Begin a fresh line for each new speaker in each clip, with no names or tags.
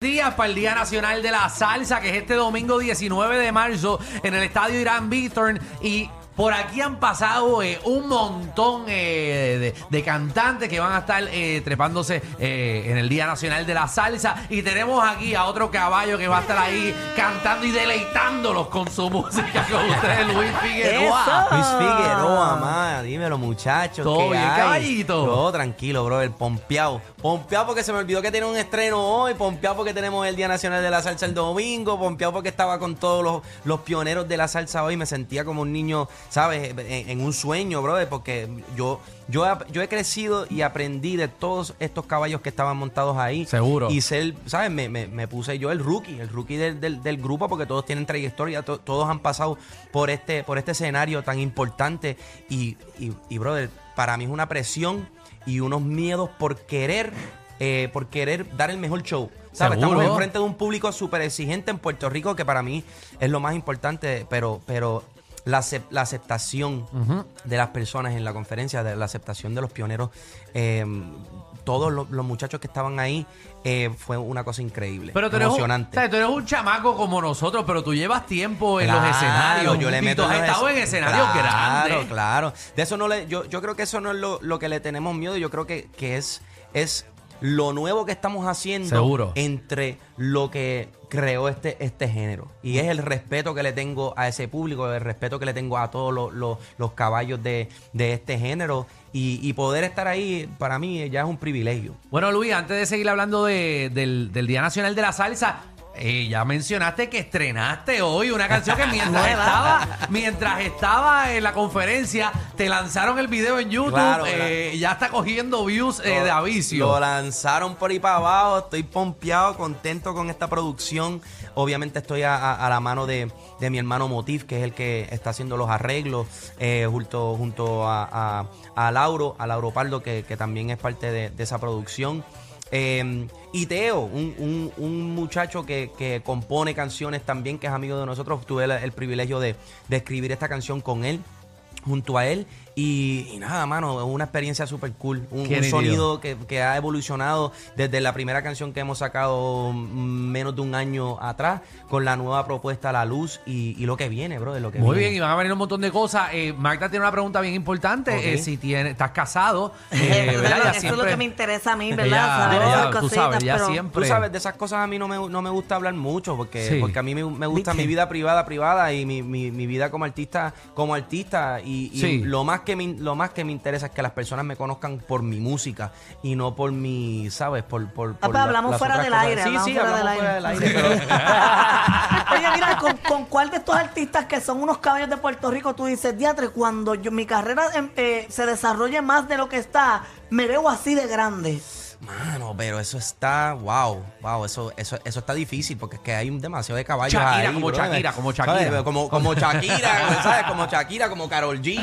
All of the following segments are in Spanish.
días para el Día Nacional de la Salsa, que es este domingo 19 de marzo en el Estadio Irán Bithorn. Y por aquí han pasado eh, un montón eh, de, de cantantes que van a estar eh, trepándose eh, en el Día Nacional de la Salsa. Y tenemos aquí a otro caballo que va a estar ahí cantando y deleitándolos con su música con ustedes, Luis Figueroa.
Luis Figueroa, ma, dímelo, muchachos.
Todo
¿qué
bien,
hay?
caballito.
Todo tranquilo, brother. Pompeado. Pompeado porque se me olvidó que tiene un estreno hoy. Pompeado porque tenemos el Día Nacional de la Salsa el domingo. Pompeado porque estaba con todos los, los pioneros de la salsa hoy. Me sentía como un niño, ¿sabes? En, en un sueño, brother. Porque yo, yo, he- yo he crecido y aprendí de todos estos caballos que estaban montados ahí.
Seguro.
Y ser, ¿sabes? Me, me- me puse yo el rookie, el rookie del, del- del grupo, porque todos tienen trayectoria, to- todos han pasado por este, por este escenario tan importante. Y, y, y, brother, para mí es una presión y unos miedos por querer, eh, por querer dar el mejor show. ¿Sabes? Estamos enfrente de un público súper exigente en Puerto Rico, que para mí es lo más importante, pero, pero la, acep- la aceptación de las personas en la conferencia, de la aceptación de los pioneros, eh, todos los, los muchachos que estaban ahí, eh, fue una cosa increíble,
Pero tú eres, un,
emocionante.
o sea, tú eres un chamaco como nosotros, pero tú llevas tiempo en los escenarios.
Yo le meto
tú has estado en
es-
escenarios
claro,
grandes.
Claro, De eso no le, yo, yo creo que eso no es lo, lo que le tenemos miedo. Yo creo que, que es, es lo nuevo que estamos haciendo
Seguro.
entre lo que creó este, este género. Y es el respeto que le tengo a ese público, el respeto que le tengo a todos los, los- los caballos de, de este género. Y, y poder estar ahí, para mí, ya es un privilegio.
Bueno, Luis, antes de seguir hablando de- del, del Día Nacional de la Salsa, eh, ya mencionaste que estrenaste hoy una canción que mientras estaba, mientras estaba en la conferencia, te lanzaron el video en YouTube.
Claro,
eh, ya está cogiendo views eh, de
Lo
avicio.
lanzaron por ahí para abajo. Estoy pompeado, contento con esta producción. Obviamente estoy a, a- a la mano de, de mi hermano Motif, que es el que está haciendo los arreglos, eh, junto, junto a, a- a Lauro, a Lauro Pardo, que, que también es parte de, de esa producción. Eh, y Teo, un, un- un muchacho que, que compone canciones también, que es amigo de nosotros. Tuve el, el privilegio de, de escribir esta canción con él junto a él. Y, y nada, mano, es una experiencia súper cool. Un, sonido que, que ha evolucionado desde la primera canción que hemos sacado menos de un año atrás, con la nueva propuesta La Luz y, y lo que viene, bro, de lo que
Muy
viene.
bien, y van a venir un montón de cosas. Eh, Magda tiene una pregunta bien importante.
Ok.
eh, si tiene, estás casado, eh,
Eso, es lo que me interesa a mí, ¿verdad? Saber
ella,
esas
tú
cositas,
sabes,
pero
siempre...
Tú sabes, de esas cosas a mí no me, no me gusta hablar mucho porque,
Sí.
porque a mí me, me gusta
¿Viste?
mi vida privada privada y mi, mi- mi vida como artista como artista y, y
Sí.
lo más que me, lo más que me interesa es que las personas me conozcan por mi música y no por mi, ¿sabes? Por, por, por
pues hablamos
las
fuera del aire,
Sí,
hablamos
sí,
fuera
hablamos
del
fuera del
aire.
pero-
Oye, mira, ¿con, con cuál de estos artistas que son unos caballos de Puerto Rico tú dices, diatre, cuando yo, mi carrera em, eh, se desarrolle más de lo que está, me veo así de grande?
Mano, pero eso está, wow, wow, eso, eso, eso está difícil porque es que hay un demasiado de caballos
Shakira,
ahí,
como. Shakira, como. Shakira.
Como, como Shakira, ¿sabes? Como Shakira, como Carol G,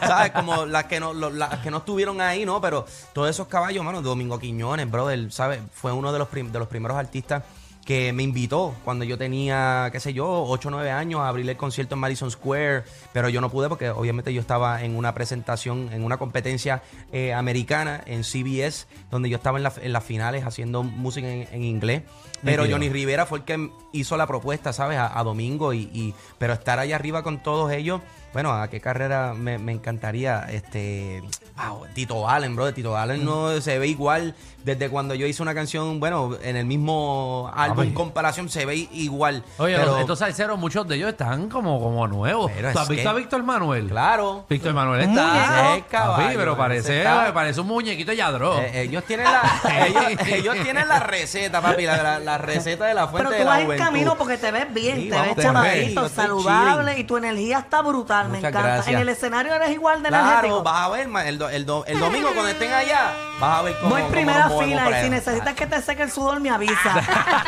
¿sabes? Como las que no, lo- las que no estuvieron ahí, ¿no? Pero todos esos caballos, mano, Domingo Quiñones, brother, ¿sabes? Fue uno de los, prim- de los primeros artistas que me invitó cuando yo tenía, qué sé yo, 8 o 9 años a abrir el concierto en Madison Square, pero yo no pude porque obviamente yo estaba en una presentación, en una competencia eh, americana en CBS, donde yo estaba en, la- en las finales haciendo música en, en inglés. Pero. Johnny Rivera fue el que hizo la propuesta, ¿sabes? A, a Domingo y, y- pero estar allá arriba con todos ellos, bueno, a qué carrera me, me encantaría, este, wow, Tito Allen, bro, Tito Allen no se ve igual desde cuando yo hice una canción, bueno, en el mismo álbum comparación se ve igual.
Oye,
pero,
estos salseros, muchos de ellos están como, como nuevos.
Pero
¿Tú
es
has visto
que-
a Víctor Manuel?
claro,
Víctor Manuel está.
caballo,
Papi, pero parece,
está-
parece un muñequito Yadro.
Eh, ellos tienen la, ellos, ellos tienen la receta, papi, la, la- la receta de la fuente
Pero
de
tú
la
vas en camino porque te ves bien,
Sí,
te
vamos
ves chamadito, saludable
chilling.
y tu energía está brutal, me
Muchas
encanta.
gracias.
En el escenario eres igual de
Claro,
energético.
vas a ver, el, do- el, do- el domingo cuando estén allá, vas a ver cómo
Voy
cómo
primera
nos
fila y
allá.
si necesitas que te seque el sudor me avisa.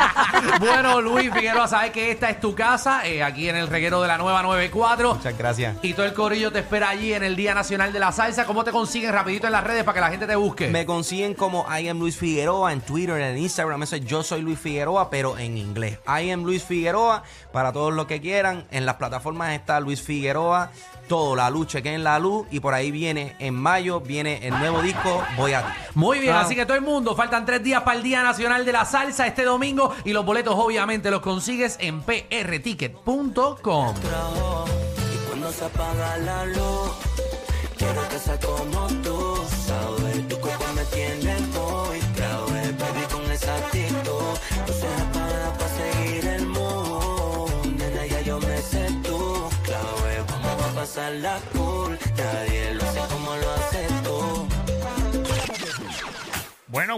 bueno, Luis Figueroa, sabes que esta es tu casa, eh, aquí en el reguero de la nueva 94.
Muchas gracias.
Y todo el corillo te espera allí en el Día Nacional de la Salsa. ¿Cómo te consiguen rapidito en las redes para que la gente te busque?
Me consiguen como I am Luis Figueroa en Twitter, en Instagram. Eso es yo soy Luis Figueroa, pero en inglés. I am Luis Figueroa para todos los que quieran. En las plataformas está Luis Figueroa
todo, la luz, en la luz y por ahí viene en mayo, viene el nuevo disco, voy a ti.
Muy bien,
Ah.
así que todo el mundo, faltan tres días para el Día Nacional de la Salsa este domingo y los boletos obviamente los consigues en prticket.com.
Y cuando se apaga la luz, pasarla cool, nadie lo hace como lo haces tú.
Bueno,